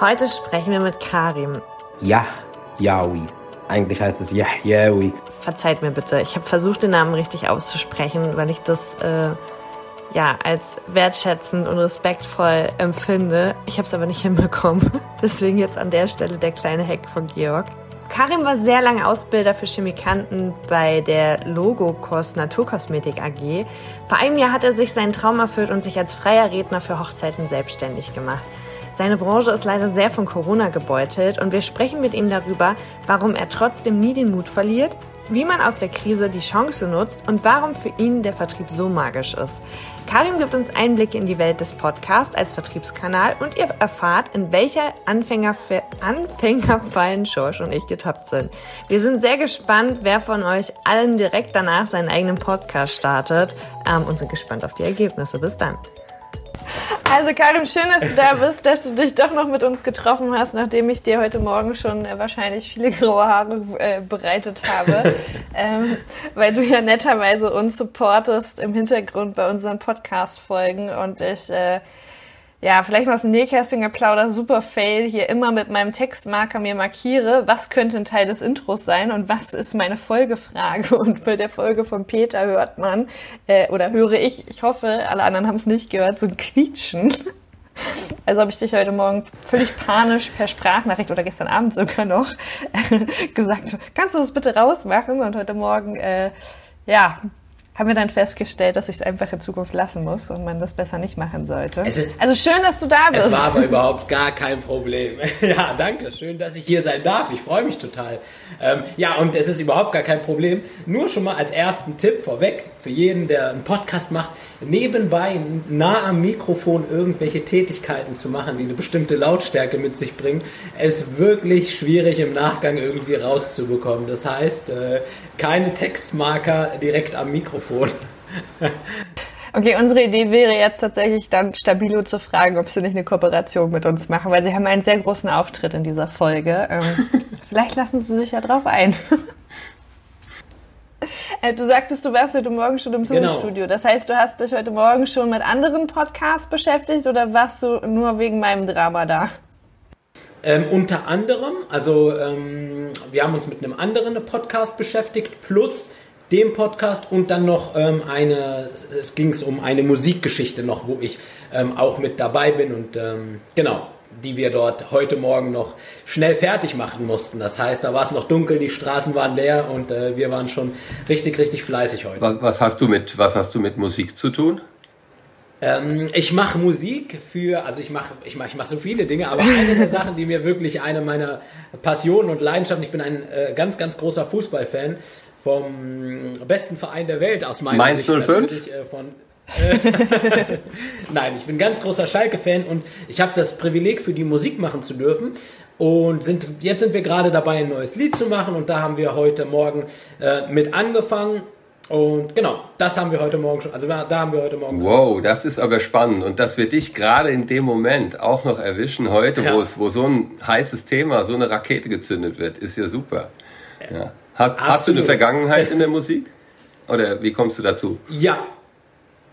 Heute sprechen wir mit Karim. Ja, Yawi. Eigentlich heißt es Yahyawi. Verzeiht mir bitte, ich habe versucht, den Namen richtig auszusprechen, weil ich das äh, ja als wertschätzend und respektvoll empfinde. Ich habe es aber nicht hinbekommen. Deswegen jetzt an der Stelle der kleine Hack von Georg. Karim war sehr lange Ausbilder für Chemikanten bei der Logokos Naturkosmetik AG. Vor einem Jahr hat er sich seinen Traum erfüllt und sich als freier Redner für Hochzeiten selbstständig gemacht. Seine Branche ist leider sehr von Corona gebeutelt und wir sprechen mit ihm darüber, warum er trotzdem nie den Mut verliert, wie man aus der Krise die Chance nutzt und warum für ihn der Vertrieb so magisch ist. Karim gibt uns Einblicke in die Welt des Podcasts als Vertriebskanal und ihr erfahrt, in welcher Anfänger Anfängerfallen Schorsch und ich getappt sind. Wir sind sehr gespannt, wer von euch allen direkt danach seinen eigenen Podcast startet ähm, und sind gespannt auf die Ergebnisse. Bis dann. Also Karim, schön, dass du da bist, dass du dich doch noch mit uns getroffen hast, nachdem ich dir heute Morgen schon äh, wahrscheinlich viele graue Haare äh, bereitet habe, ähm, weil du ja netterweise uns supportest im Hintergrund bei unseren Podcast-Folgen. Und ich äh, ja, vielleicht mal aus dem Nähkästchen geplaudert, super Fail, hier immer mit meinem Textmarker mir markiere, was könnte ein Teil des Intros sein und was ist meine Folgefrage. Und bei der Folge von Peter hört man, äh, oder höre ich, ich hoffe, alle anderen haben es nicht gehört, so ein Quietschen. Also habe ich dich heute Morgen völlig panisch per Sprachnachricht oder gestern Abend sogar noch gesagt, kannst du das bitte rausmachen? Und heute Morgen, äh, ja, haben wir dann festgestellt, dass ich es einfach in Zukunft lassen muss und man das besser nicht machen sollte. Ist, also schön, dass du da bist. Es war aber überhaupt gar kein Problem. ja, danke. Schön, dass ich hier sein darf. Ich freue mich total. Ähm, ja, und es ist überhaupt gar kein Problem. Nur schon mal als ersten Tipp vorweg für jeden, der einen Podcast macht, nebenbei nah am Mikrofon irgendwelche Tätigkeiten zu machen, die eine bestimmte Lautstärke mit sich bringen, ist wirklich schwierig im Nachgang irgendwie rauszubekommen. Das heißt, äh, keine Textmarker direkt am Mikrofon. Okay, unsere Idee wäre jetzt tatsächlich dann Stabilo zu fragen, ob sie nicht eine Kooperation mit uns machen, weil sie haben einen sehr großen Auftritt in dieser Folge. Ähm, vielleicht lassen sie sich ja drauf ein. Äh, du sagtest, du warst heute Morgen schon im Zoom-Studio. Genau. Das heißt, du hast dich heute Morgen schon mit anderen Podcasts beschäftigt oder warst du nur wegen meinem Drama da? Ähm, unter anderem, also ähm, wir haben uns mit einem anderen Podcast beschäftigt, plus dem Podcast und dann noch ähm, eine, es ging um eine Musikgeschichte noch, wo ich ähm, auch mit dabei bin und ähm, genau, die wir dort heute Morgen noch schnell fertig machen mussten. Das heißt, da war es noch dunkel, die Straßen waren leer und äh, wir waren schon richtig, richtig fleißig heute. Was, was, hast du mit, was hast du mit Musik zu tun? Ähm, ich mache Musik für, also ich mache ich mach, ich mach so viele Dinge, aber eine der Sachen, die mir wirklich eine meiner Passionen und Leidenschaften, ich bin ein äh, ganz, ganz großer Fußballfan vom besten Verein der Welt aus meiner Mainz Sicht. 05? Äh, von, Nein, ich bin ganz großer Schalke-Fan und ich habe das Privileg, für die Musik machen zu dürfen. Und sind, jetzt sind wir gerade dabei, ein neues Lied zu machen und da haben wir heute Morgen äh, mit angefangen. Und genau, das haben wir heute Morgen schon, also da haben wir heute Morgen. Wow, das ist aber spannend. Und dass wir dich gerade in dem Moment auch noch erwischen heute, ja. wo, es, wo so ein heißes Thema, so eine Rakete gezündet wird, ist ja super. Ja. Hast, hast du eine Vergangenheit in der Musik? Oder wie kommst du dazu? Ja,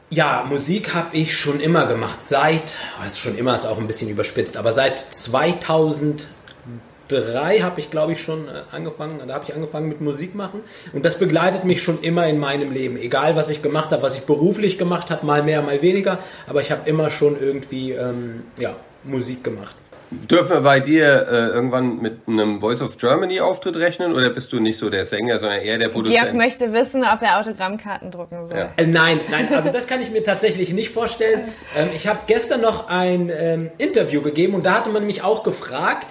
ja, Musik habe ich schon immer gemacht. Seit, also schon immer ist auch ein bisschen überspitzt, aber seit 2003 habe ich, glaube ich, schon äh, angefangen. Da habe ich angefangen mit Musik machen und das begleitet mich schon immer in meinem Leben. Egal, was ich gemacht habe, was ich beruflich gemacht habe, mal mehr, mal weniger, aber ich habe immer schon irgendwie ähm, ja, Musik gemacht. Dürfen wir bei dir äh, irgendwann mit einem Voice of Germany Auftritt rechnen oder bist du nicht so der Sänger, sondern eher der Produzent? Georg möchte wissen, ob er Autogrammkarten drucken soll. Ja. Äh, nein, nein, also das kann ich mir tatsächlich nicht vorstellen. Ähm, ich habe gestern noch ein ähm, Interview gegeben und da hatte man mich auch gefragt,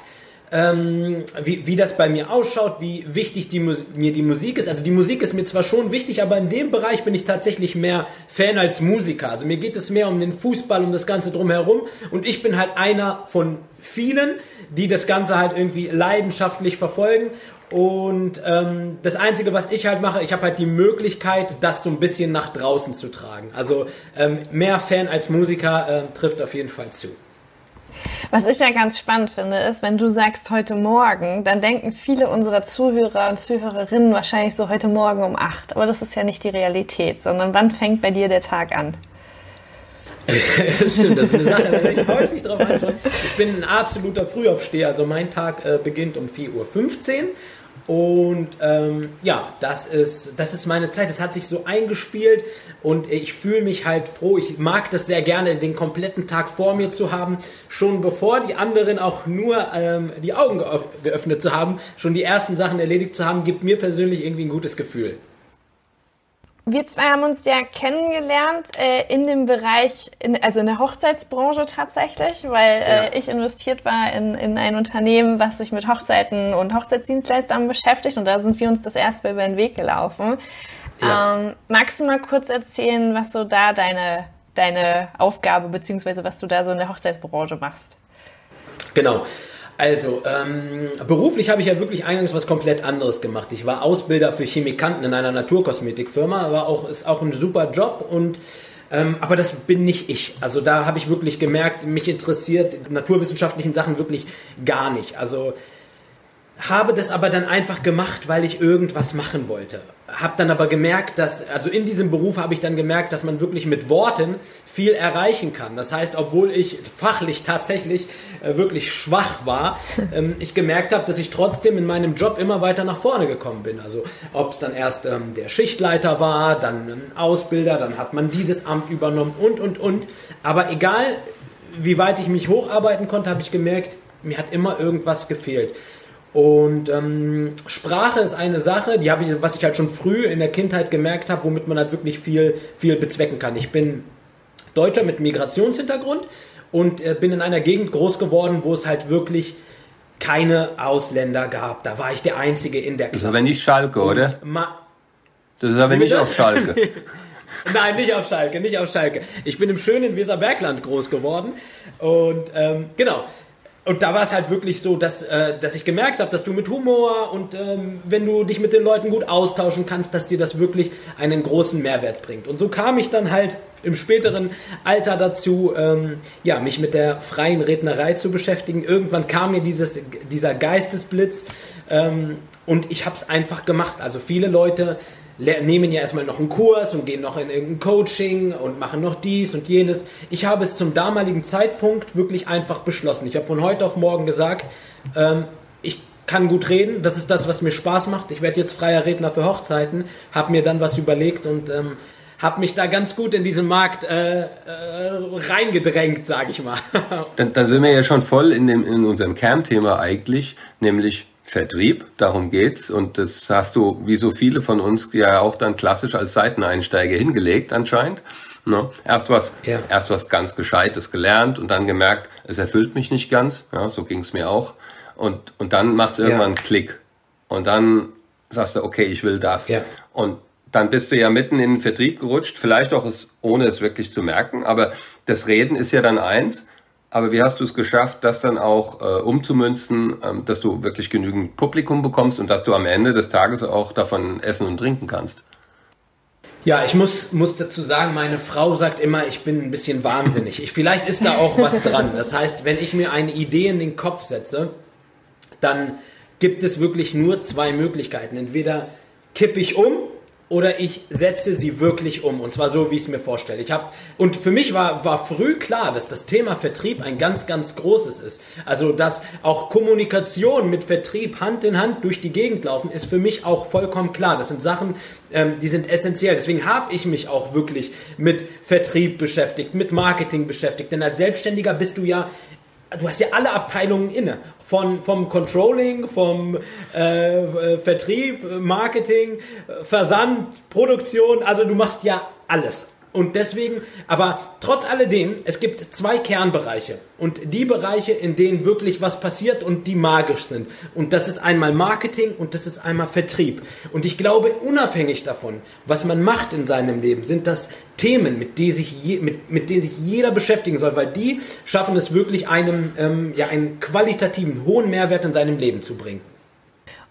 ähm, wie, wie das bei mir ausschaut, wie wichtig die, mir die Musik ist. Also die Musik ist mir zwar schon wichtig, aber in dem Bereich bin ich tatsächlich mehr Fan als Musiker. Also mir geht es mehr um den Fußball, um das Ganze drumherum. Und ich bin halt einer von vielen, die das Ganze halt irgendwie leidenschaftlich verfolgen. Und ähm, das Einzige, was ich halt mache, ich habe halt die Möglichkeit, das so ein bisschen nach draußen zu tragen. Also ähm, mehr Fan als Musiker äh, trifft auf jeden Fall zu. Was ich ja ganz spannend finde, ist, wenn du sagst heute Morgen, dann denken viele unserer Zuhörer und Zuhörerinnen wahrscheinlich so heute Morgen um acht. Aber das ist ja nicht die Realität, sondern wann fängt bei dir der Tag an? Stimmt, das ist eine Sache, da ich häufig drauf anschaue. Ich bin ein absoluter Frühaufsteher, also mein Tag äh, beginnt um 4.15 Uhr. Und ähm, ja, das ist, das ist meine Zeit. Es hat sich so eingespielt und ich fühle mich halt froh. Ich mag das sehr gerne, den kompletten Tag vor mir zu haben, schon bevor die anderen auch nur ähm, die Augen geöffnet zu haben, schon die ersten Sachen erledigt zu haben, gibt mir persönlich irgendwie ein gutes Gefühl. Wir zwei haben uns ja kennengelernt äh, in dem Bereich, in, also in der Hochzeitsbranche tatsächlich, weil äh, ja. ich investiert war in, in ein Unternehmen, was sich mit Hochzeiten und Hochzeitsdienstleistern beschäftigt und da sind wir uns das erste Mal über den Weg gelaufen. Ja. Ähm, magst du mal kurz erzählen, was so da deine, deine Aufgabe beziehungsweise was du da so in der Hochzeitsbranche machst? Genau. Also, ähm, beruflich habe ich ja wirklich eingangs was komplett anderes gemacht. Ich war Ausbilder für Chemikanten in einer Naturkosmetikfirma, war auch, ist auch ein super Job und ähm, aber das bin nicht ich. Also da habe ich wirklich gemerkt, mich interessiert naturwissenschaftlichen Sachen wirklich gar nicht. Also habe das aber dann einfach gemacht, weil ich irgendwas machen wollte. Habe dann aber gemerkt, dass, also in diesem Beruf habe ich dann gemerkt, dass man wirklich mit Worten viel erreichen kann. Das heißt, obwohl ich fachlich tatsächlich äh, wirklich schwach war, ähm, ich gemerkt habe, dass ich trotzdem in meinem Job immer weiter nach vorne gekommen bin. Also ob es dann erst ähm, der Schichtleiter war, dann ein Ausbilder, dann hat man dieses Amt übernommen und, und, und. Aber egal, wie weit ich mich hocharbeiten konnte, habe ich gemerkt, mir hat immer irgendwas gefehlt. Und ähm, Sprache ist eine Sache, die habe ich, was ich halt schon früh in der Kindheit gemerkt habe, womit man halt wirklich viel, viel bezwecken kann. Ich bin Deutscher mit Migrationshintergrund und äh, bin in einer Gegend groß geworden, wo es halt wirklich keine Ausländer gab. Da war ich der Einzige in der Klasse. Das ist aber nicht Schalke, oder? das ist aber nicht auf Schalke. Nein, nicht auf Schalke, nicht auf Schalke. Ich bin im schönen Weserbergland groß geworden und ähm, genau und da war es halt wirklich so, dass, äh, dass ich gemerkt habe, dass du mit Humor und ähm, wenn du dich mit den Leuten gut austauschen kannst, dass dir das wirklich einen großen Mehrwert bringt. Und so kam ich dann halt im späteren Alter dazu, ähm, ja, mich mit der freien Rednerei zu beschäftigen. Irgendwann kam mir dieses, dieser Geistesblitz ähm, und ich habe es einfach gemacht. Also viele Leute nehmen ja erstmal noch einen Kurs und gehen noch in irgendein Coaching und machen noch dies und jenes. Ich habe es zum damaligen Zeitpunkt wirklich einfach beschlossen. Ich habe von heute auf morgen gesagt, ähm, ich kann gut reden, das ist das, was mir Spaß macht. Ich werde jetzt freier Redner für Hochzeiten, habe mir dann was überlegt und ähm, habe mich da ganz gut in diesen Markt äh, äh, reingedrängt, sage ich mal. dann, dann sind wir ja schon voll in, dem, in unserem Kernthema eigentlich, nämlich Vertrieb, darum geht's. Und das hast du, wie so viele von uns, ja auch dann klassisch als Seiteneinsteiger hingelegt anscheinend. Ne? Erst was, ja. erst was ganz Gescheites gelernt und dann gemerkt, es erfüllt mich nicht ganz. Ja, so ging's mir auch. Und, und dann macht's irgendwann ja. einen Klick. Und dann sagst du, okay, ich will das. Ja. Und dann bist du ja mitten in den Vertrieb gerutscht, vielleicht auch es, ohne es wirklich zu merken. Aber das Reden ist ja dann eins. Aber wie hast du es geschafft, das dann auch äh, umzumünzen, ähm, dass du wirklich genügend Publikum bekommst und dass du am Ende des Tages auch davon essen und trinken kannst? Ja, ich muss, muss dazu sagen, meine Frau sagt immer, ich bin ein bisschen wahnsinnig. Ich, vielleicht ist da auch was dran. Das heißt, wenn ich mir eine Idee in den Kopf setze, dann gibt es wirklich nur zwei Möglichkeiten. Entweder kippe ich um oder ich setze sie wirklich um und zwar so, wie ich es mir vorstelle. Ich habe und für mich war war früh klar, dass das Thema Vertrieb ein ganz ganz großes ist. Also dass auch Kommunikation mit Vertrieb Hand in Hand durch die Gegend laufen, ist für mich auch vollkommen klar. Das sind Sachen, ähm, die sind essentiell. Deswegen habe ich mich auch wirklich mit Vertrieb beschäftigt, mit Marketing beschäftigt. Denn als Selbstständiger bist du ja du hast ja alle Abteilungen inne. Von, vom Controlling, vom äh, äh, Vertrieb, Marketing, Versand, Produktion. Also du machst ja alles. Und deswegen, aber trotz alledem, es gibt zwei Kernbereiche. Und die Bereiche, in denen wirklich was passiert und die magisch sind. Und das ist einmal Marketing und das ist einmal Vertrieb. Und ich glaube, unabhängig davon, was man macht in seinem Leben, sind das Themen, mit denen sich, je, mit, mit denen sich jeder beschäftigen soll, weil die schaffen es wirklich einem, ähm, ja, einen qualitativen, hohen Mehrwert in seinem Leben zu bringen.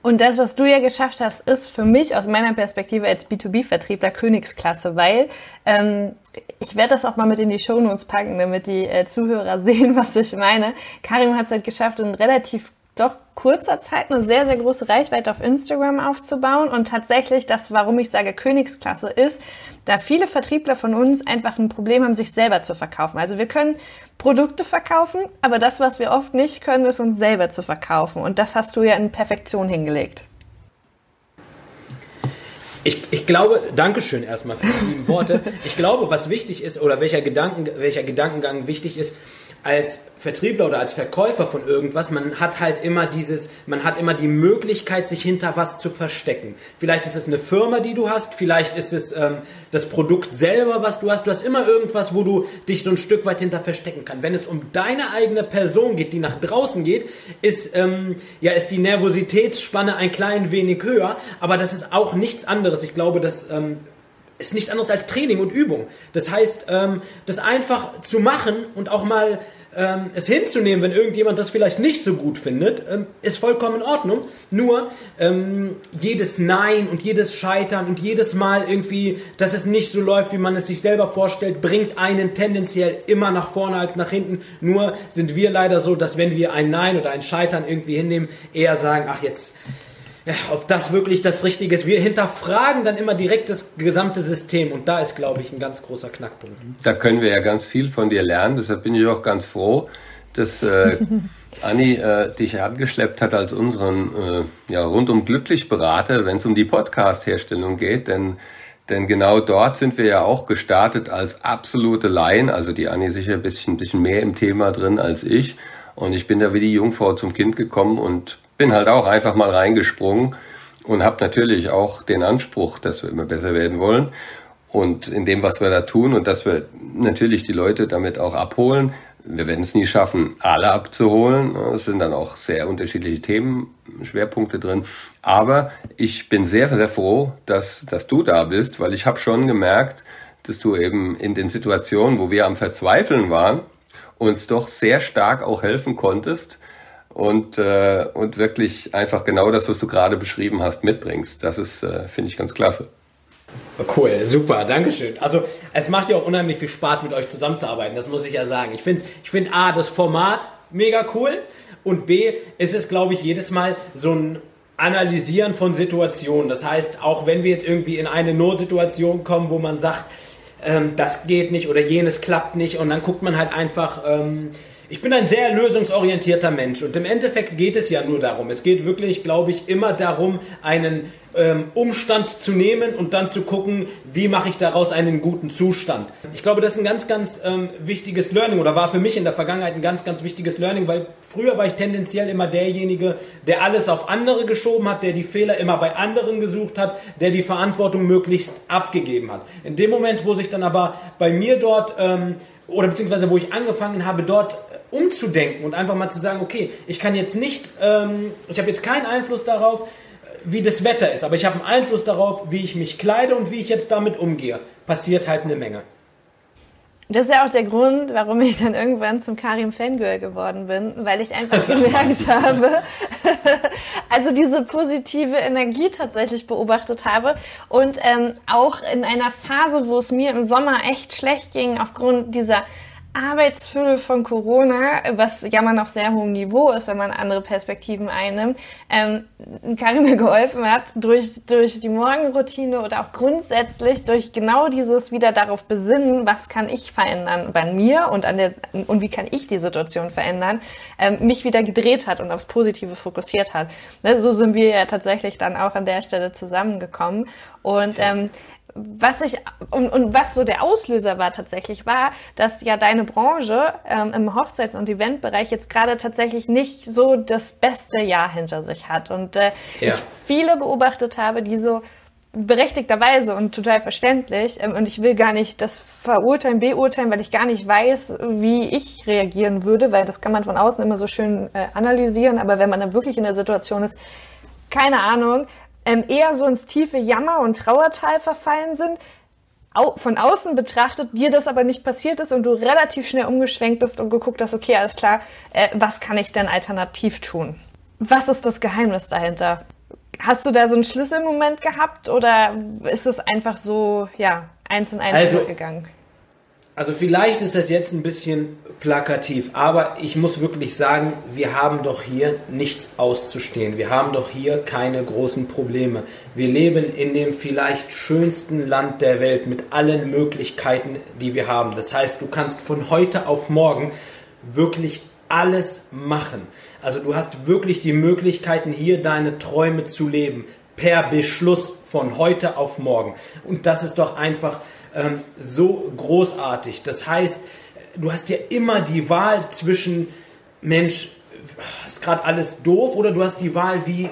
Und das, was du ja geschafft hast, ist für mich aus meiner Perspektive als B2B-Vertriebler Königsklasse, weil ähm, ich werde das auch mal mit in die Shownotes packen, damit die äh, Zuhörer sehen, was ich meine. Karim hat es halt geschafft, in relativ doch kurzer Zeit eine sehr, sehr große Reichweite auf Instagram aufzubauen. Und tatsächlich, das, warum ich sage Königsklasse, ist, da viele Vertriebler von uns einfach ein Problem haben, sich selber zu verkaufen. Also wir können Produkte verkaufen, aber das, was wir oft nicht können, ist uns selber zu verkaufen. Und das hast du ja in Perfektion hingelegt. Ich, ich glaube, Dankeschön erstmal für die lieben Worte. Ich glaube, was wichtig ist oder welcher, Gedanken, welcher Gedankengang wichtig ist, als Vertriebler oder als Verkäufer von irgendwas, man hat halt immer dieses, man hat immer die Möglichkeit, sich hinter was zu verstecken. Vielleicht ist es eine Firma, die du hast, vielleicht ist es ähm, das Produkt selber, was du hast. Du hast immer irgendwas, wo du dich so ein Stück weit hinter verstecken kannst. Wenn es um deine eigene Person geht, die nach draußen geht, ist ähm, ja ist die Nervositätsspanne ein klein wenig höher, aber das ist auch nichts anderes. Ich glaube, dass ähm, ist nichts anderes als Training und Übung. Das heißt, ähm, das einfach zu machen und auch mal ähm, es hinzunehmen, wenn irgendjemand das vielleicht nicht so gut findet, ähm, ist vollkommen in Ordnung. Nur ähm, jedes Nein und jedes Scheitern und jedes Mal irgendwie, dass es nicht so läuft, wie man es sich selber vorstellt, bringt einen tendenziell immer nach vorne als nach hinten. Nur sind wir leider so, dass wenn wir ein Nein oder ein Scheitern irgendwie hinnehmen, eher sagen, ach jetzt ja, ob das wirklich das Richtige ist. Wir hinterfragen dann immer direkt das gesamte System und da ist, glaube ich, ein ganz großer Knackpunkt. Da können wir ja ganz viel von dir lernen, deshalb bin ich auch ganz froh, dass äh, Anni äh, dich angeschleppt hat als unseren äh, ja, rundum glücklich Berater, wenn es um die Podcast-Herstellung geht, denn denn genau dort sind wir ja auch gestartet als absolute Laien, also die Anni sicher ein bisschen, ein bisschen mehr im Thema drin als ich. Und ich bin da wie die Jungfrau zum Kind gekommen und bin halt auch einfach mal reingesprungen und habe natürlich auch den Anspruch, dass wir immer besser werden wollen und in dem, was wir da tun und dass wir natürlich die Leute damit auch abholen. Wir werden es nie schaffen, alle abzuholen. Es sind dann auch sehr unterschiedliche Themen, Schwerpunkte drin. Aber ich bin sehr, sehr froh, dass, dass du da bist, weil ich habe schon gemerkt, dass du eben in den Situationen, wo wir am Verzweifeln waren, uns doch sehr stark auch helfen konntest und, äh, und wirklich einfach genau das, was du gerade beschrieben hast, mitbringst. Das ist, äh, finde ich, ganz klasse. Cool, super, Dankeschön. Also es macht ja auch unheimlich viel Spaß, mit euch zusammenzuarbeiten, das muss ich ja sagen. Ich finde ich find A, das Format mega cool und B, ist es, glaube ich, jedes Mal so ein Analysieren von Situationen. Das heißt, auch wenn wir jetzt irgendwie in eine Notsituation kommen, wo man sagt, ähm, das geht nicht oder jenes klappt nicht. Und dann guckt man halt einfach... Ähm, ich bin ein sehr lösungsorientierter Mensch und im Endeffekt geht es ja nur darum. Es geht wirklich, glaube ich, immer darum, einen ähm, Umstand zu nehmen und dann zu gucken, wie mache ich daraus einen guten Zustand. Ich glaube, das ist ein ganz, ganz ähm, wichtiges Learning oder war für mich in der Vergangenheit ein ganz, ganz wichtiges Learning, weil früher war ich tendenziell immer derjenige, der alles auf andere geschoben hat, der die Fehler immer bei anderen gesucht hat, der die Verantwortung möglichst abgegeben hat. In dem Moment, wo sich dann aber bei mir dort ähm, oder beziehungsweise wo ich angefangen habe, dort umzudenken und einfach mal zu sagen, okay, ich kann jetzt nicht, ähm, ich habe jetzt keinen Einfluss darauf, wie das Wetter ist, aber ich habe einen Einfluss darauf, wie ich mich kleide und wie ich jetzt damit umgehe. Passiert halt eine Menge. Das ist ja auch der Grund, warum ich dann irgendwann zum Karim Fangirl geworden bin, weil ich einfach gemerkt habe, also diese positive Energie tatsächlich beobachtet habe und ähm, auch in einer Phase, wo es mir im Sommer echt schlecht ging aufgrund dieser Arbeitsfülle von Corona, was ja man auf sehr hohem Niveau ist, wenn man andere Perspektiven einnimmt, ähm, Karin mir geholfen hat, durch, durch die Morgenroutine oder auch grundsätzlich durch genau dieses wieder darauf besinnen, was kann ich verändern bei mir und an der, und wie kann ich die Situation verändern, ähm, mich wieder gedreht hat und aufs Positive fokussiert hat. Ne, so sind wir ja tatsächlich dann auch an der Stelle zusammengekommen und ähm, was ich und, und was so der Auslöser war tatsächlich war, dass ja deine Branche ähm, im Hochzeits- und Eventbereich jetzt gerade tatsächlich nicht so das beste Jahr hinter sich hat und äh, ja. ich viele beobachtet habe, die so berechtigterweise und total verständlich ähm, und ich will gar nicht das verurteilen, beurteilen, weil ich gar nicht weiß, wie ich reagieren würde, weil das kann man von außen immer so schön äh, analysieren, aber wenn man dann wirklich in der Situation ist, keine Ahnung, ähm, eher so ins tiefe Jammer- und Trauertal verfallen sind, au von außen betrachtet, dir das aber nicht passiert ist und du relativ schnell umgeschwenkt bist und geguckt hast, okay, alles klar, äh, was kann ich denn alternativ tun? Was ist das Geheimnis dahinter? Hast du da so einen Schlüsselmoment gehabt oder ist es einfach so, ja, eins in eins also, gegangen? Also vielleicht ist das jetzt ein bisschen plakativ, aber ich muss wirklich sagen, wir haben doch hier nichts auszustehen. Wir haben doch hier keine großen Probleme. Wir leben in dem vielleicht schönsten Land der Welt mit allen Möglichkeiten, die wir haben. Das heißt, du kannst von heute auf morgen wirklich alles machen. Also du hast wirklich die Möglichkeiten, hier deine Träume zu leben. Per Beschluss von heute auf morgen. Und das ist doch einfach ähm, so großartig. Das heißt, du hast ja immer die Wahl zwischen, Mensch, ist gerade alles doof oder du hast die Wahl, wie,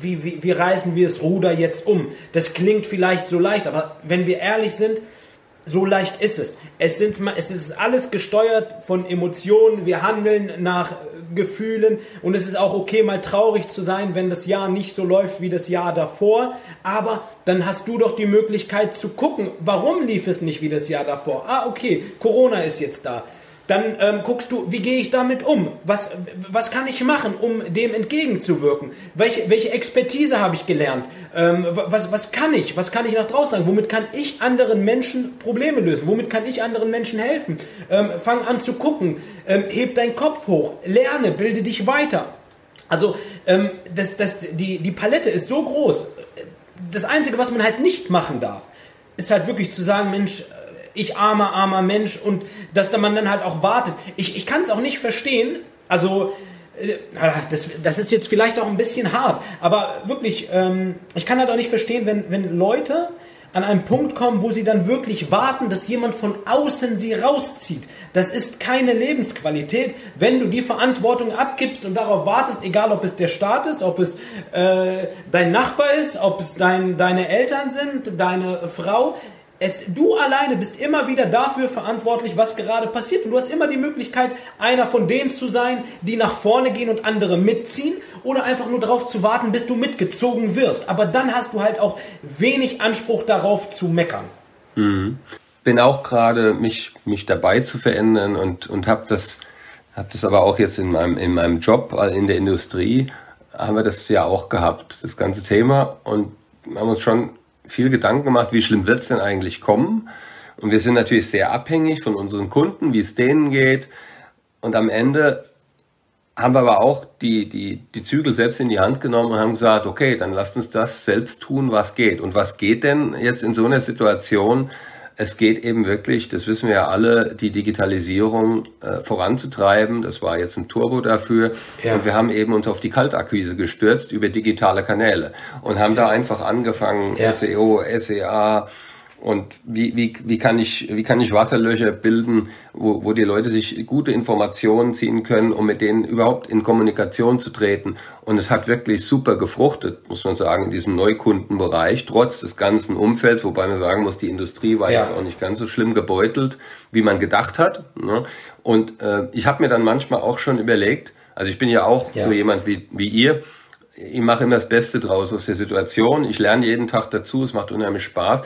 wie, wie, wie reißen wir das Ruder jetzt um. Das klingt vielleicht so leicht, aber wenn wir ehrlich sind, so leicht ist es. Es, sind, es ist alles gesteuert von Emotionen. Wir handeln nach Gefühlen und es ist auch okay, mal traurig zu sein, wenn das Jahr nicht so läuft wie das Jahr davor. Aber dann hast du doch die Möglichkeit zu gucken, warum lief es nicht wie das Jahr davor. Ah, okay, Corona ist jetzt da. Dann ähm, guckst du, wie gehe ich damit um? Was, was kann ich machen, um dem entgegenzuwirken? Welche, welche Expertise habe ich gelernt? Ähm, was, was kann ich? Was kann ich nach draußen sagen? Womit kann ich anderen Menschen Probleme lösen? Womit kann ich anderen Menschen helfen? Ähm, fang an zu gucken. Ähm, heb deinen Kopf hoch. Lerne, bilde dich weiter. Also ähm, das, das, die, die Palette ist so groß. Das Einzige, was man halt nicht machen darf, ist halt wirklich zu sagen, Mensch, ich armer, armer Mensch und dass man dann halt auch wartet. Ich, ich kann es auch nicht verstehen, also äh, das, das ist jetzt vielleicht auch ein bisschen hart, aber wirklich, ähm, ich kann halt auch nicht verstehen, wenn, wenn Leute an einen Punkt kommen, wo sie dann wirklich warten, dass jemand von außen sie rauszieht. Das ist keine Lebensqualität, wenn du die Verantwortung abgibst und darauf wartest, egal ob es der Staat ist, ob es äh, dein Nachbar ist, ob es dein, deine Eltern sind, deine Frau es, du alleine bist immer wieder dafür verantwortlich, was gerade passiert. Und du hast immer die Möglichkeit, einer von denen zu sein, die nach vorne gehen und andere mitziehen oder einfach nur darauf zu warten, bis du mitgezogen wirst. Aber dann hast du halt auch wenig Anspruch darauf zu meckern. Mhm. Bin auch gerade mich, mich dabei zu verändern und, und habe das, hab das aber auch jetzt in meinem, in meinem Job äh, in der Industrie, haben wir das ja auch gehabt, das ganze Thema. Und haben uns schon viel Gedanken gemacht, wie schlimm wird es denn eigentlich kommen? Und wir sind natürlich sehr abhängig von unseren Kunden, wie es denen geht. Und am Ende haben wir aber auch die, die, die Zügel selbst in die Hand genommen und haben gesagt, okay, dann lasst uns das selbst tun, was geht. Und was geht denn jetzt in so einer Situation, es geht eben wirklich, das wissen wir ja alle, die Digitalisierung äh, voranzutreiben. Das war jetzt ein Turbo dafür. Ja. Und wir haben eben uns auf die Kaltakquise gestürzt über digitale Kanäle und haben ja. da einfach angefangen, ja. SEO, SEA, und wie, wie, wie, kann ich, wie kann ich Wasserlöcher bilden, wo, wo die Leute sich gute Informationen ziehen können, um mit denen überhaupt in Kommunikation zu treten. Und es hat wirklich super gefruchtet, muss man sagen, in diesem Neukundenbereich, trotz des ganzen Umfelds, wobei man sagen muss, die Industrie war ja. jetzt auch nicht ganz so schlimm gebeutelt, wie man gedacht hat. Ne? Und äh, ich habe mir dann manchmal auch schon überlegt, also ich bin ja auch ja. so jemand wie, wie ihr, ich mache immer das Beste draus aus der Situation. Ich lerne jeden Tag dazu, es macht unheimlich Spaß.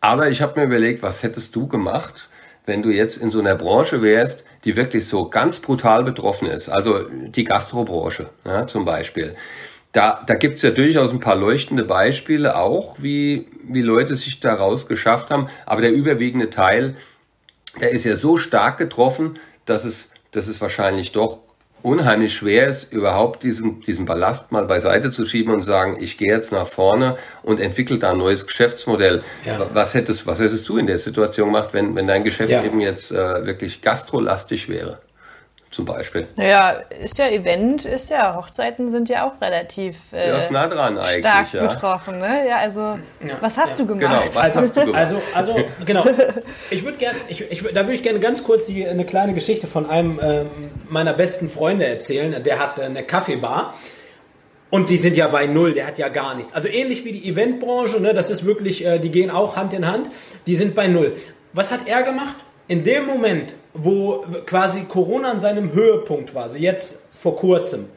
Aber ich habe mir überlegt, was hättest du gemacht, wenn du jetzt in so einer Branche wärst, die wirklich so ganz brutal betroffen ist, also die Gastrobranche ja, zum Beispiel. Da, da gibt es ja durchaus ein paar leuchtende Beispiele auch, wie, wie Leute sich daraus geschafft haben. Aber der überwiegende Teil, der ist ja so stark getroffen, dass es, dass es wahrscheinlich doch unheimlich schwer ist, überhaupt diesen, diesen Ballast mal beiseite zu schieben und sagen, ich gehe jetzt nach vorne und entwickle da ein neues Geschäftsmodell. Ja. Was, hättest, was hättest du in der Situation gemacht, wenn, wenn dein Geschäft ja. eben jetzt äh, wirklich gastrolastig wäre? Zum Beispiel. Naja, ist ja Event, ist ja, Hochzeiten sind ja auch relativ äh, ja, nah dran stark ja. betroffen. Ne? Ja, also ja, was hast du gemacht? Genau, was hast du gemacht? Also, also genau. Ich würde gerne, ich, ich, da würde ich gerne ganz kurz die, eine kleine Geschichte von einem ähm, meiner besten Freunde erzählen. Der hat eine Kaffeebar. Und die sind ja bei Null, der hat ja gar nichts. Also ähnlich wie die Eventbranche, ne, das ist wirklich, äh, die gehen auch Hand in Hand, die sind bei Null. Was hat er gemacht? In dem Moment, wo quasi Corona an seinem Höhepunkt war, also jetzt vor kurzem,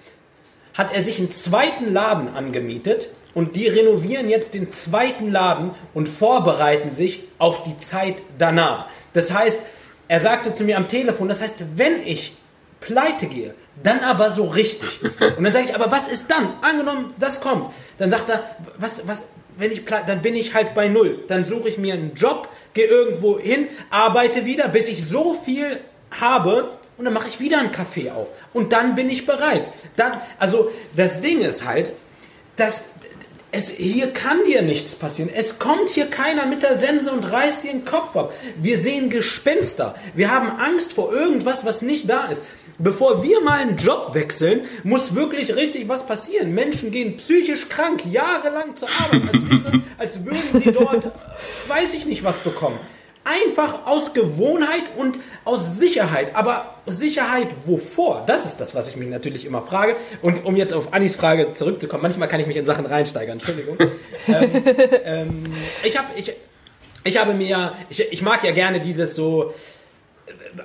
hat er sich einen zweiten Laden angemietet und die renovieren jetzt den zweiten Laden und vorbereiten sich auf die Zeit danach. Das heißt, er sagte zu mir am Telefon, das heißt, wenn ich pleite gehe, dann aber so richtig. Und dann sage ich, aber was ist dann? Angenommen, das kommt. Dann sagt er, was, was, wenn ich dann bin ich halt bei null. Dann suche ich mir einen Job, gehe irgendwo hin, arbeite wieder, bis ich so viel habe und dann mache ich wieder einen Kaffee auf und dann bin ich bereit. Dann, also das Ding ist halt, dass es, hier kann dir nichts passieren. Es kommt hier keiner mit der Sense und reißt dir den Kopf ab. Wir sehen Gespenster. Wir haben Angst vor irgendwas, was nicht da ist. Bevor wir mal einen Job wechseln, muss wirklich richtig was passieren. Menschen gehen psychisch krank, jahrelang zur Arbeit, als, als würden sie dort, weiß ich nicht, was bekommen. Einfach aus Gewohnheit und aus Sicherheit. Aber Sicherheit wovor? Das ist das, was ich mich natürlich immer frage. Und um jetzt auf Annis Frage zurückzukommen, manchmal kann ich mich in Sachen reinsteigern, Entschuldigung. ähm, ähm, ich, hab, ich, ich habe mir, ich, ich mag ja gerne dieses so,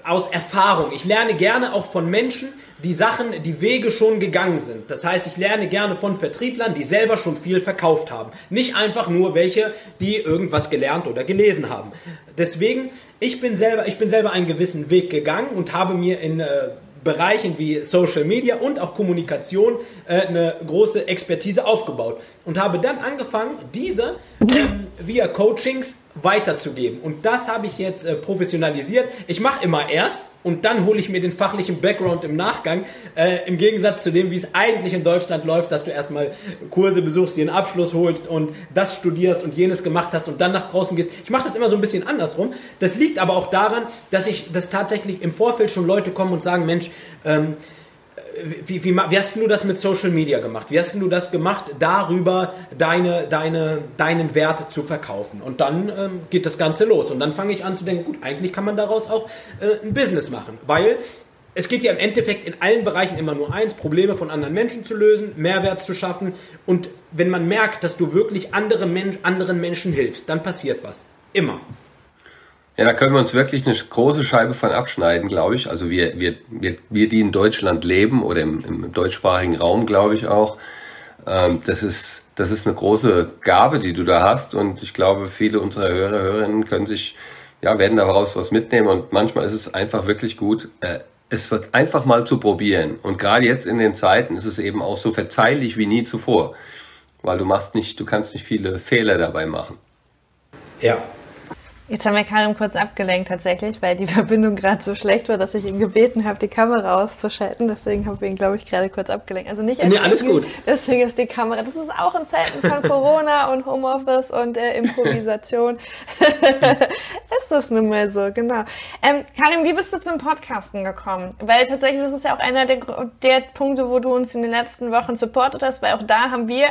aus Erfahrung. Ich lerne gerne auch von Menschen, die Sachen, die Wege schon gegangen sind. Das heißt, ich lerne gerne von Vertrieblern, die selber schon viel verkauft haben. Nicht einfach nur welche, die irgendwas gelernt oder gelesen haben. Deswegen, ich bin selber, ich bin selber einen gewissen Weg gegangen und habe mir in äh, Bereichen wie Social Media und auch Kommunikation äh, eine große Expertise aufgebaut und habe dann angefangen, diese ähm, via Coachings weiterzugeben. Und das habe ich jetzt äh, professionalisiert. Ich mache immer erst und dann hole ich mir den fachlichen Background im Nachgang. Äh, Im Gegensatz zu dem, wie es eigentlich in Deutschland läuft, dass du erstmal Kurse besuchst, dir einen Abschluss holst und das studierst und jenes gemacht hast und dann nach draußen gehst. Ich mache das immer so ein bisschen andersrum. Das liegt aber auch daran, dass ich, dass tatsächlich im Vorfeld schon Leute kommen und sagen, Mensch, ähm, wie, wie, wie, hast du das mit Social Media gemacht? Wie hast du das gemacht, darüber deine, deine, deinen Wert zu verkaufen? Und dann ähm, geht das Ganze los. Und dann fange ich an zu denken, gut, eigentlich kann man daraus auch äh, ein Business machen. Weil es geht ja im Endeffekt in allen Bereichen immer nur eins, Probleme von anderen Menschen zu lösen, Mehrwert zu schaffen. Und wenn man merkt, dass du wirklich andere Men anderen Menschen hilfst, dann passiert was. Immer. Ja, da können wir uns wirklich eine große Scheibe von abschneiden, glaube ich. Also wir, wir, wir, wir die in Deutschland leben oder im, im deutschsprachigen Raum, glaube ich auch. Ähm, das ist, das ist eine große Gabe, die du da hast. Und ich glaube, viele unserer Hörer, Hörerinnen können sich, ja, werden daraus was mitnehmen. Und manchmal ist es einfach wirklich gut, äh, es wird einfach mal zu probieren. Und gerade jetzt in den Zeiten ist es eben auch so verzeihlich wie nie zuvor. Weil du machst nicht, du kannst nicht viele Fehler dabei machen. Ja, Jetzt haben wir Karim kurz abgelenkt tatsächlich, weil die Verbindung gerade so schlecht war, dass ich ihn gebeten habe, die Kamera auszuschalten. Deswegen haben wir ihn, glaube ich, gerade kurz abgelenkt. Also nicht nee, alles gut. Deswegen ist die Kamera. Das ist auch in Zeiten von Corona und Homeoffice und äh, Improvisation. ist das nun mal so, genau. Ähm, Karim, wie bist du zum Podcasten gekommen? Weil tatsächlich das ist ja auch einer der, der Punkte, wo du uns in den letzten Wochen supportet hast, weil auch da haben wir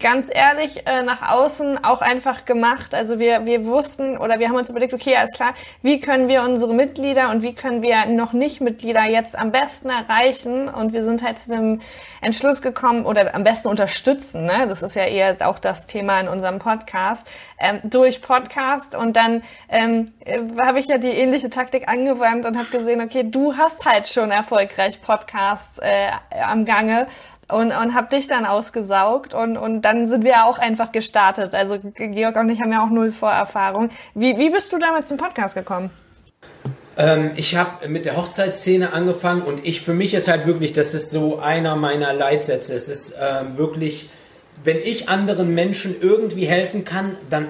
ganz ehrlich äh, nach außen auch einfach gemacht. Also wir, wir wussten oder wir wir haben uns überlegt, okay, alles klar, wie können wir unsere Mitglieder und wie können wir noch nicht Mitglieder jetzt am besten erreichen? Und wir sind halt zu dem Entschluss gekommen oder am besten unterstützen. Ne? Das ist ja eher auch das Thema in unserem Podcast ähm, durch Podcast. Und dann ähm, äh, habe ich ja die ähnliche Taktik angewandt und habe gesehen, okay, du hast halt schon erfolgreich Podcasts äh, am Gange und, und habe dich dann ausgesaugt und, und dann sind wir auch einfach gestartet. Also Georg und ich haben ja auch null Vorerfahrung. Wie, wie bist du damals zum Podcast gekommen? Ähm, ich habe mit der Hochzeitsszene angefangen und ich für mich ist halt wirklich, das ist so einer meiner Leitsätze. Es ist ähm, wirklich, wenn ich anderen Menschen irgendwie helfen kann, dann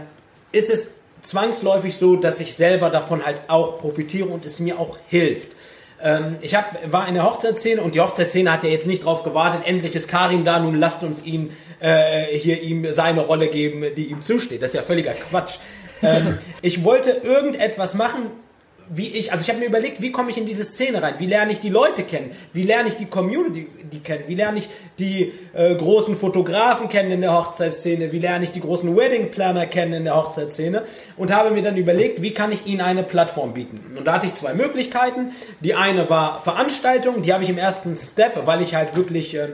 ist es zwangsläufig so, dass ich selber davon halt auch profitiere und es mir auch hilft. Ähm, ich hab, war in der Hochzeitsszene und die Hochzeitsszene hat ja jetzt nicht darauf gewartet, endlich ist Karim da, nun lasst uns ihm äh, hier ihm seine Rolle geben, die ihm zusteht. Das ist ja völliger Quatsch. Ähm, ich wollte irgendetwas machen, wie ich, also ich habe mir überlegt, wie komme ich in diese Szene rein? Wie lerne ich die Leute kennen? Wie lerne ich die Community die kennen? Wie lerne ich die äh, großen Fotografen kennen in der Hochzeitsszene? Wie lerne ich die großen Wedding Planner kennen in der Hochzeitsszene? Und habe mir dann überlegt, wie kann ich ihnen eine Plattform bieten? Und da hatte ich zwei Möglichkeiten. Die eine war Veranstaltung, die habe ich im ersten Step, weil ich halt wirklich äh,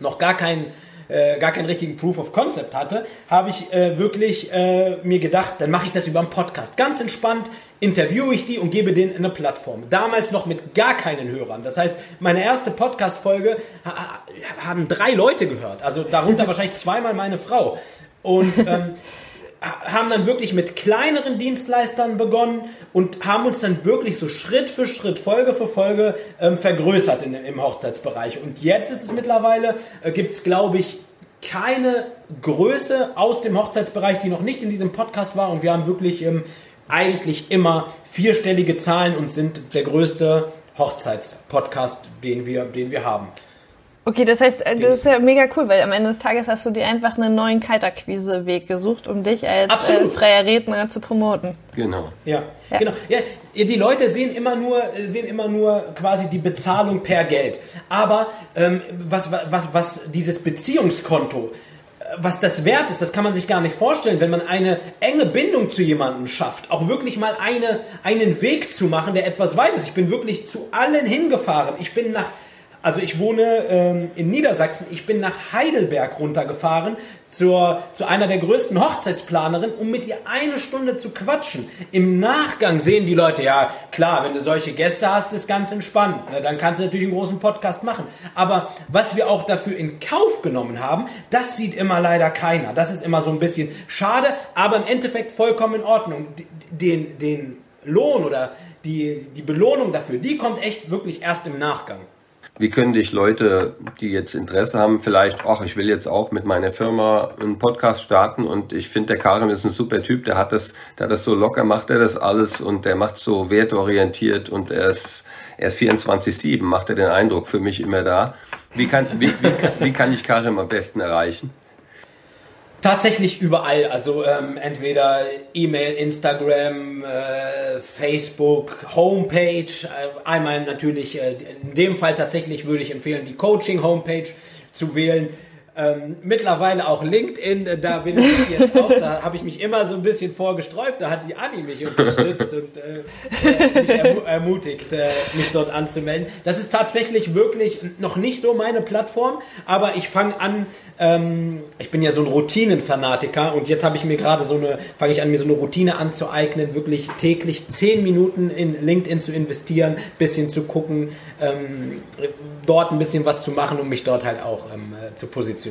noch gar keinen äh, gar keinen richtigen Proof of Concept hatte, habe ich äh, wirklich äh, mir gedacht, dann mache ich das über einen Podcast. Ganz entspannt interviewe ich die und gebe denen eine Plattform. Damals noch mit gar keinen Hörern. Das heißt, meine erste Podcast-Folge ha haben drei Leute gehört. Also darunter wahrscheinlich zweimal meine Frau. Und ähm, haben dann wirklich mit kleineren Dienstleistern begonnen und haben uns dann wirklich so Schritt für Schritt, Folge für Folge ähm, vergrößert in, im Hochzeitsbereich. Und jetzt ist es mittlerweile, äh, gibt es glaube ich keine Größe aus dem Hochzeitsbereich, die noch nicht in diesem Podcast war. Und wir haben wirklich ähm, eigentlich immer vierstellige Zahlen und sind der größte Hochzeitspodcast, den wir, den wir haben. Okay, das heißt, äh, das ist ja mega cool, weil am Ende des Tages hast du dir einfach einen neuen Kaltakquise-Weg gesucht, um dich als äh, freier Redner zu promoten. Genau. Ja, ja. genau. Ja, die Leute sehen immer nur, sehen immer nur quasi die Bezahlung per Geld. Aber ähm, was, was, was dieses Beziehungskonto, äh, was das wert ist, das kann man sich gar nicht vorstellen, wenn man eine enge Bindung zu jemandem schafft, auch wirklich mal eine, einen Weg zu machen, der etwas weit ist. Ich bin wirklich zu allen hingefahren. Ich bin nach also ich wohne ähm, in Niedersachsen. Ich bin nach Heidelberg runtergefahren zur, zu einer der größten Hochzeitsplanerinnen, um mit ihr eine Stunde zu quatschen. Im Nachgang sehen die Leute, ja klar, wenn du solche Gäste hast, ist ganz entspannt. Ne? Dann kannst du natürlich einen großen Podcast machen. Aber was wir auch dafür in Kauf genommen haben, das sieht immer leider keiner. Das ist immer so ein bisschen schade, aber im Endeffekt vollkommen in Ordnung. Den, den Lohn oder die, die Belohnung dafür, die kommt echt wirklich erst im Nachgang. Wie können dich Leute, die jetzt Interesse haben, vielleicht, ach, ich will jetzt auch mit meiner Firma einen Podcast starten und ich finde, der Karim ist ein super Typ, der hat das, der hat das so locker, macht er das alles und der macht so wertorientiert und er ist, er ist 24-7, macht er den Eindruck für mich immer da. Wie kann, wie, wie, wie kann ich Karim am besten erreichen? Tatsächlich überall, also ähm, entweder E-Mail, Instagram, äh, Facebook, Homepage. Äh, einmal natürlich, äh, in dem Fall tatsächlich würde ich empfehlen, die Coaching-Homepage zu wählen. Ähm, mittlerweile auch LinkedIn, äh, da bin ich jetzt auch, da habe ich mich immer so ein bisschen vorgesträubt, da hat die Anni mich unterstützt und äh, mich ermu ermutigt, äh, mich dort anzumelden. Das ist tatsächlich wirklich noch nicht so meine Plattform, aber ich fange an, ähm, ich bin ja so ein Routinenfanatiker und jetzt habe ich mir gerade so eine, fange ich an, mir so eine Routine anzueignen, wirklich täglich zehn Minuten in LinkedIn zu investieren, bisschen zu gucken, ähm, dort ein bisschen was zu machen, um mich dort halt auch ähm, äh, zu positionieren.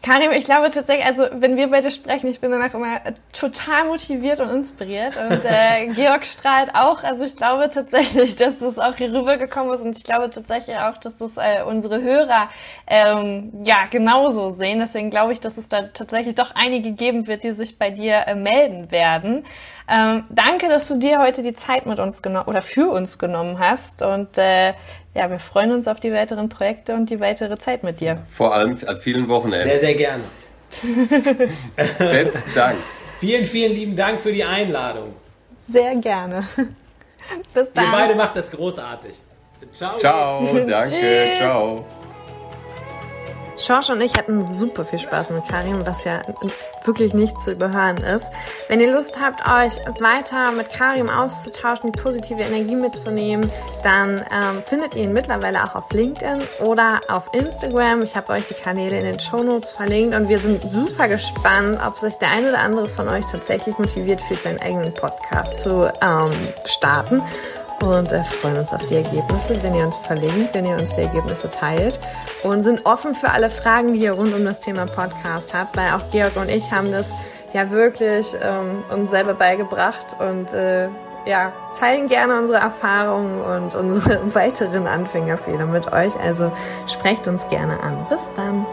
Karim, ich glaube tatsächlich, also wenn wir beide sprechen, ich bin danach immer total motiviert und inspiriert und äh, Georg strahlt auch. Also ich glaube tatsächlich, dass das auch hier rübergekommen ist und ich glaube tatsächlich auch, dass das äh, unsere Hörer ähm, ja genauso sehen. Deswegen glaube ich, dass es da tatsächlich doch einige geben wird, die sich bei dir äh, melden werden. Ähm, danke, dass du dir heute die Zeit mit uns genommen oder für uns genommen hast und äh, ja, wir freuen uns auf die weiteren Projekte und die weitere Zeit mit dir. Vor allem an vielen Wochenenden. Sehr, sehr gerne. Besten Dank. Vielen, vielen lieben Dank für die Einladung. Sehr gerne. Bis dann. Ihr beide macht das großartig. Ciao. Ciao, danke. Ciao. Schorsch und ich hatten super viel Spaß mit Karim, was ja wirklich nicht zu überhören ist. Wenn ihr Lust habt, euch weiter mit Karim auszutauschen, die positive Energie mitzunehmen, dann ähm, findet ihr ihn mittlerweile auch auf LinkedIn oder auf Instagram. Ich habe euch die Kanäle in den Show Notes verlinkt und wir sind super gespannt, ob sich der ein oder andere von euch tatsächlich motiviert fühlt, seinen eigenen Podcast zu ähm, starten und äh, freuen uns auf die Ergebnisse, wenn ihr uns verlinkt, wenn ihr uns die Ergebnisse teilt und sind offen für alle Fragen, die ihr rund um das Thema Podcast habt, weil auch Georg und ich haben das ja wirklich ähm, uns selber beigebracht und äh, ja, teilen gerne unsere Erfahrungen und unsere weiteren Anfängerfehler mit euch. Also sprecht uns gerne an. Bis dann.